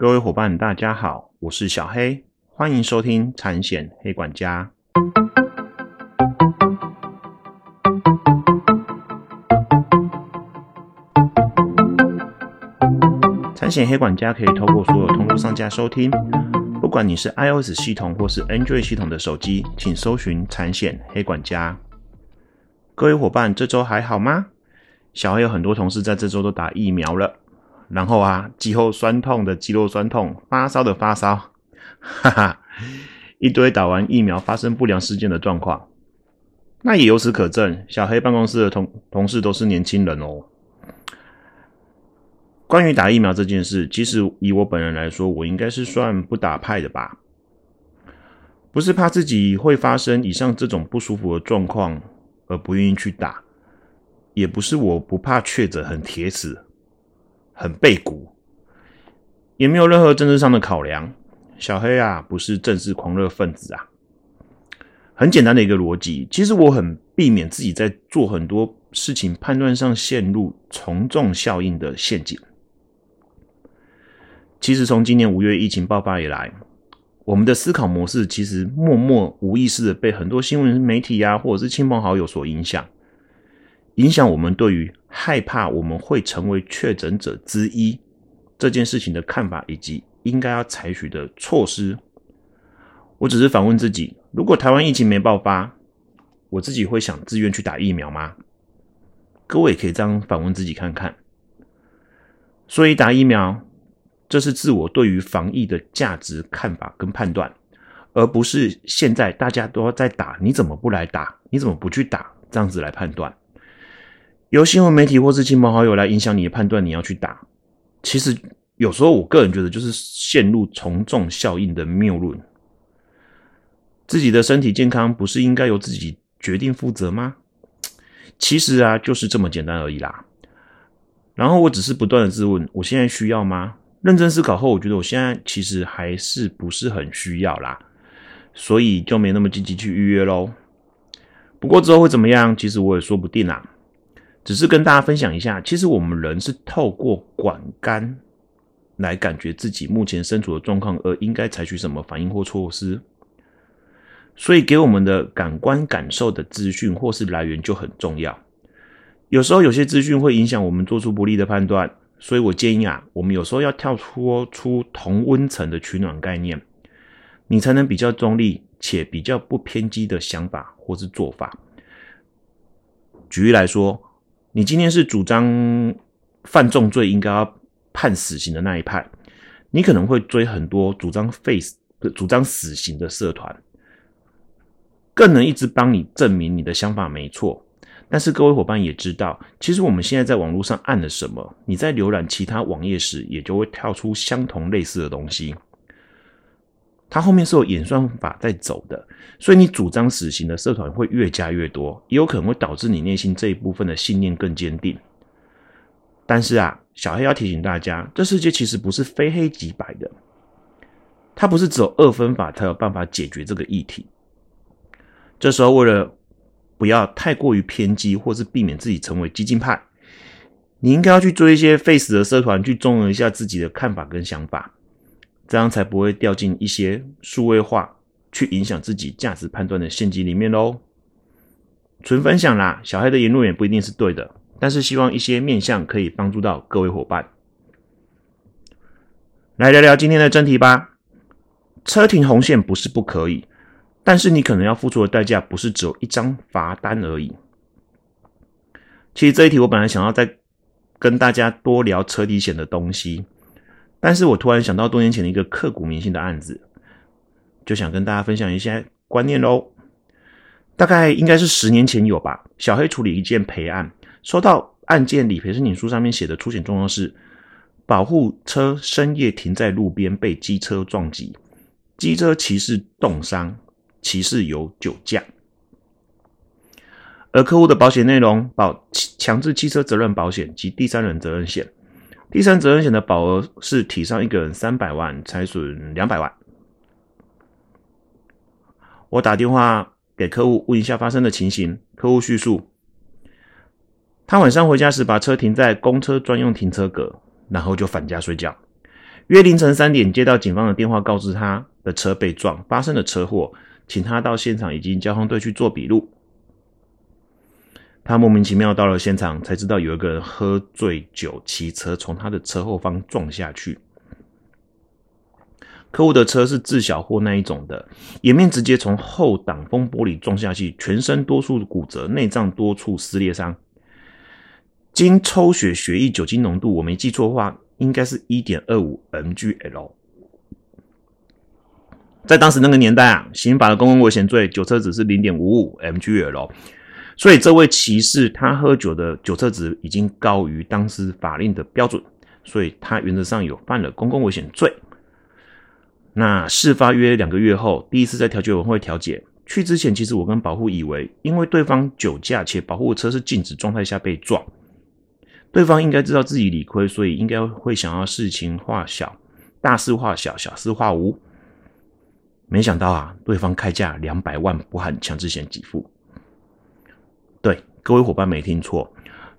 各位伙伴，大家好，我是小黑，欢迎收听产险黑管家。产险黑管家可以透过所有通路上架收听，不管你是 iOS 系统或是 Android 系统的手机，请搜寻产险黑管家。各位伙伴，这周还好吗？小黑有很多同事在这周都打疫苗了。然后啊，肌肉酸痛的肌肉酸痛，发烧的发烧，哈哈，一堆打完疫苗发生不良事件的状况。那也由此可证，小黑办公室的同同事都是年轻人哦。关于打疫苗这件事，其实以我本人来说，我应该是算不打派的吧。不是怕自己会发生以上这种不舒服的状况而不愿意去打，也不是我不怕确诊很铁死。很背骨，也没有任何政治上的考量。小黑啊，不是政治狂热分子啊。很简单的一个逻辑，其实我很避免自己在做很多事情判断上陷入从众效应的陷阱。其实从今年五月疫情爆发以来，我们的思考模式其实默默无意识的被很多新闻媒体呀，或者是亲朋好友所影响。影响我们对于害怕我们会成为确诊者之一这件事情的看法，以及应该要采取的措施。我只是反问自己：如果台湾疫情没爆发，我自己会想自愿去打疫苗吗？各位也可以这样反问自己看看。所以打疫苗，这是自我对于防疫的价值看法跟判断，而不是现在大家都在打，你怎么不来打？你怎么不去打？这样子来判断。由新闻媒体或是亲朋好友来影响你的判断，你要去打，其实有时候我个人觉得就是陷入从众效应的谬论。自己的身体健康不是应该由自己决定负责吗？其实啊，就是这么简单而已啦。然后我只是不断的自问：我现在需要吗？认真思考后，我觉得我现在其实还是不是很需要啦，所以就没那么积极去预约喽。不过之后会怎么样，其实我也说不定啦。只是跟大家分享一下，其实我们人是透过管干来感觉自己目前身处的状况，而应该采取什么反应或措施。所以给我们的感官感受的资讯或是来源就很重要。有时候有些资讯会影响我们做出不利的判断，所以我建议啊，我们有时候要跳脱出同温层的取暖概念，你才能比较中立且比较不偏激的想法或是做法。举例来说。你今天是主张犯重罪应该要判死刑的那一派，你可能会追很多主张 face 主张死刑的社团，更能一直帮你证明你的想法没错。但是各位伙伴也知道，其实我们现在在网络上按了什么，你在浏览其他网页时，也就会跳出相同类似的东西。它后面是有演算法在走的，所以你主张死刑的社团会越加越多，也有可能会导致你内心这一部分的信念更坚定。但是啊，小黑要提醒大家，这世界其实不是非黑即白的，它不是只有二分法才有办法解决这个议题。这时候，为了不要太过于偏激，或是避免自己成为激进派，你应该要去做一些 face 的社团，去综合一下自己的看法跟想法。这样才不会掉进一些数位化去影响自己价值判断的陷阱里面喽。纯分享啦，小黑的言论也不一定是对的，但是希望一些面向可以帮助到各位伙伴。来聊聊今天的真题吧。车停红线不是不可以，但是你可能要付出的代价不是只有一张罚单而已。其实这一题我本来想要再跟大家多聊车底险的东西。但是我突然想到多年前的一个刻骨铭心的案子，就想跟大家分享一些观念喽。大概应该是十年前有吧。小黑处理一件赔案，收到案件理赔申请书上面写的出险状况是：保护车深夜停在路边被机车撞击，机车骑士冻伤，骑士有酒驾。而客户的保险内容保强制汽车责任保险及第三人责任险。第三责任险的保额是体上一个人三百万，财损两百万。我打电话给客户问一下发生的情形，客户叙述：他晚上回家时把车停在公车专用停车格，然后就返家睡觉。约凌晨三点接到警方的电话，告知他的车被撞，发生了车祸，请他到现场，以及交通队去做笔录。他莫名其妙到了现场，才知道有一个人喝醉酒骑车从他的车后方撞下去。客户的车是自小货那一种的，颜面直接从后挡风玻璃撞下去，全身多处骨折，内脏多处撕裂伤。经抽血血液酒精浓度，我没记错的话，应该是一点二五 mgl。在当时那个年代啊，刑法的公共危险罪酒测只是零点五五 mgl。所以这位骑士他喝酒的酒测值已经高于当时法令的标准，所以他原则上有犯了公共危险罪。那事发约两个月后，第一次在调解委员会调解去之前，其实我跟保护以为，因为对方酒驾且保护车是静止状态下被撞，对方应该知道自己理亏，所以应该会想要事情化小，大事化小，小事化无。没想到啊，对方开价两百万不含强制险给付。对，各位伙伴没听错，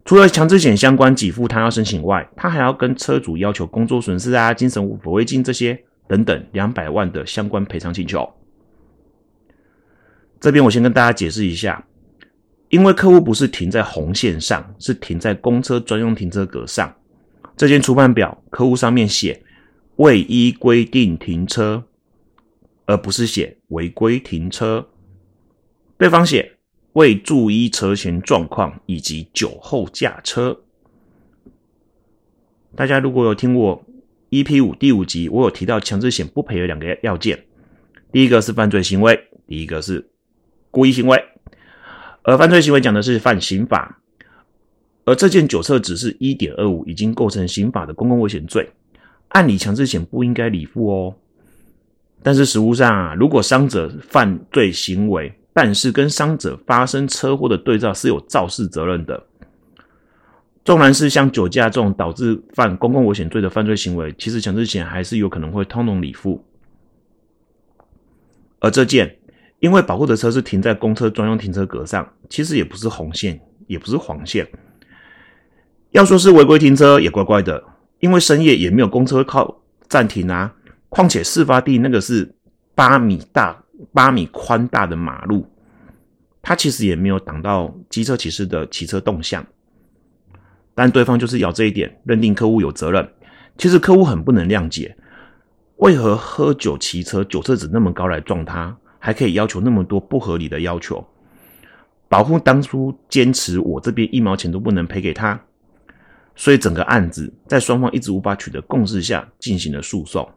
除了强制险相关给付他要申请外，他还要跟车主要求工作损失啊、精神抚慰金这些等等两百万的相关赔偿请求。这边我先跟大家解释一下，因为客户不是停在红线上，是停在公车专用停车格上。这件初判表，客户上面写未依规定停车，而不是写违规停车。对方写。未注意车前状况以及酒后驾车，大家如果有听过 EP 五第五集，我有提到强制险不赔的两个要件，第一个是犯罪行为，第一个是故意行为。而犯罪行为讲的是犯刑法，而这件酒测只是一点二五，已经构成刑法的公共危险罪，按理强制险不应该理付哦。但是实物上啊，如果伤者犯罪行为，但是跟伤者发生车祸的对照是有肇事责任的。纵然是像酒驾这种导致犯公共危险罪的犯罪行为，其实强制险还是有可能会通融理付。而这件因为保护的车是停在公车专用停车格上，其实也不是红线，也不是黄线。要说是违规停车也怪怪的，因为深夜也没有公车靠暂停啊。况且事发地那个是八米大。八米宽大的马路，他其实也没有挡到机车骑士的骑车动向，但对方就是咬这一点，认定客户有责任。其实客户很不能谅解，为何喝酒骑车，酒测值那么高来撞他，还可以要求那么多不合理的要求？保护当初坚持我这边一毛钱都不能赔给他，所以整个案子在双方一直无法取得共识下进行了诉讼。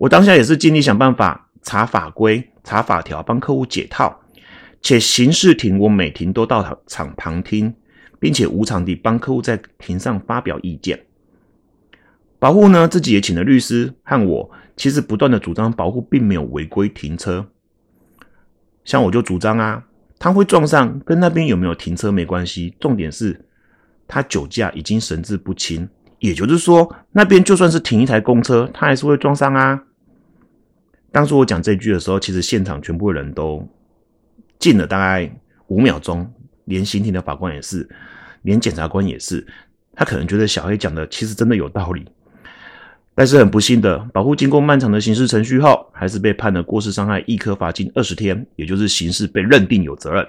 我当下也是尽力想办法查法规、查法条，帮客户解套。且刑事庭我每庭都到场旁听，并且无偿地帮客户在庭上发表意见。保护呢，自己也请了律师和我，其实不断的主张保护并没有违规停车。像我就主张啊，他会撞上跟那边有没有停车没关系，重点是他酒驾已经神志不清，也就是说那边就算是停一台公车，他还是会撞上啊。当初我讲这句的时候，其实现场全部人都静了大概五秒钟，连刑庭的法官也是，连检察官也是。他可能觉得小黑讲的其实真的有道理，但是很不幸的，保护经过漫长的刑事程序后，还是被判了过失伤害一颗罚金二十天，也就是刑事被认定有责任。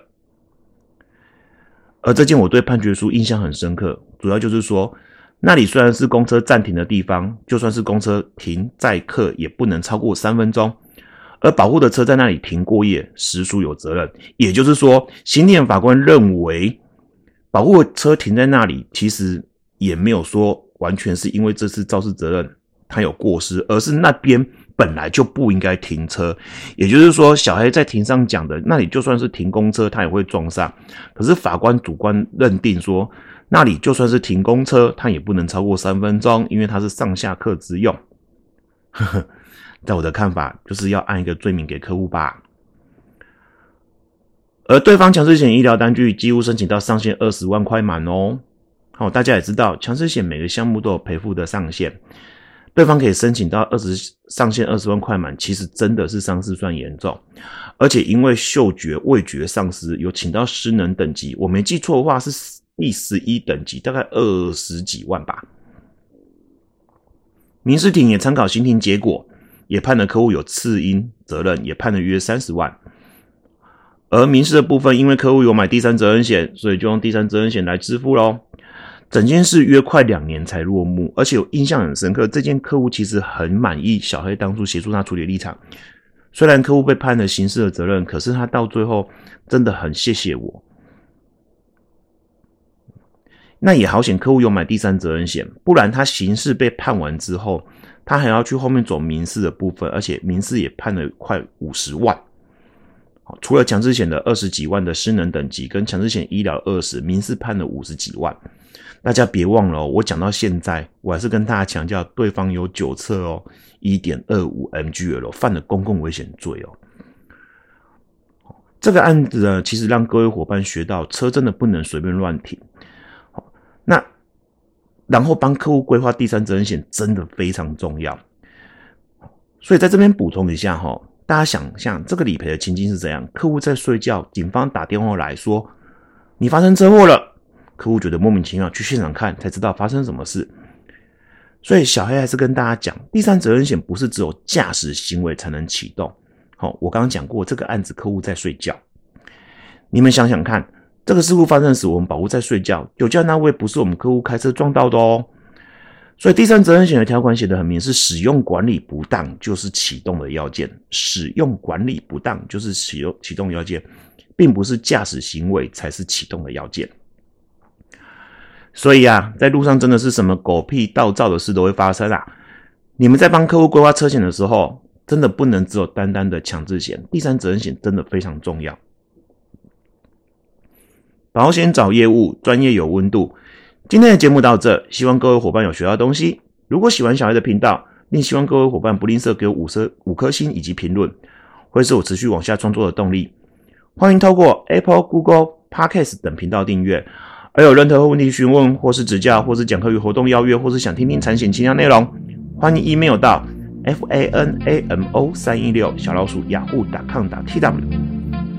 而这件我对判决书印象很深刻，主要就是说。那里虽然是公车暂停的地方，就算是公车停载客也不能超过三分钟，而保护的车在那里停过夜，实属有责任。也就是说，刑庭法官认为，保护车停在那里，其实也没有说完全是因为这次肇事责任他有过失，而是那边本来就不应该停车。也就是说，小黑在庭上讲的，那里就算是停公车，他也会撞上。可是法官主观认定说。那里就算是停公车，它也不能超过三分钟，因为它是上下客之用。在我的看法，就是要按一个罪名给客户吧。而对方强制险医疗单据几乎申请到上限二十万块满哦。好，大家也知道，强制险每个项目都有赔付的上限，对方可以申请到二十上限二十万块满，其实真的是伤势算严重，而且因为嗅觉、味觉丧失，有请到失能等级，我没记错的话是。第十一等级大概二十几万吧，民事庭也参考刑庭结果，也判了客户有次因责任，也判了约三十万。而民事的部分，因为客户有买第三责任险，所以就用第三责任险来支付喽。整件事约快两年才落幕，而且我印象很深刻，这件客户其实很满意小黑当初协助他处理立场。虽然客户被判了刑事的责任，可是他到最后真的很谢谢我。那也好险，客户有买第三责任险，不然他刑事被判完之后，他还要去后面走民事的部分，而且民事也判了快五十万。好，除了强制险的二十几万的失能等级，跟强制险医疗二十，民事判了五十几万。大家别忘了，我讲到现在，我还是跟大家强调，对方有酒测哦，一点二五 mgl，犯了公共危险罪哦。这个案子呢，其实让各位伙伴学到，车真的不能随便乱停。那，然后帮客户规划第三责任险真的非常重要，所以在这边补充一下哈，大家想象这个理赔的情境是怎样？客户在睡觉，警方打电话来说你发生车祸了，客户觉得莫名其妙，去现场看才知道发生什么事。所以小黑还是跟大家讲，第三责任险不是只有驾驶行为才能启动。好，我刚刚讲过这个案子，客户在睡觉，你们想想看。这个事故发生时，我们保护在睡觉，酒驾那位不是我们客户开车撞到的哦。所以第三责任险的条款写得很明，是使用管理不当就是启动的要件，使用管理不当就是启用启动要件，并不是驾驶行为才是启动的要件。所以啊，在路上真的是什么狗屁倒灶的事都会发生啊！你们在帮客户规划车险的时候，真的不能只有单单的强制险，第三责任险真的非常重要。保险找业务，专业有温度。今天的节目到这，希望各位伙伴有学到东西。如果喜欢小爱的频道，并希望各位伙伴不吝啬给我五颗五颗星以及评论，会是我持续往下创作的动力。欢迎透过 Apple、Google、Podcast 等频道订阅。而有任何问题询问，或是指教，或是讲课与活动邀约，或是想听听产险其他内容，欢迎 email 到 f a n a m o 三一六小老鼠雅虎打 com 打 t w。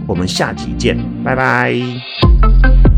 我们下集见，拜拜。¡Gracias!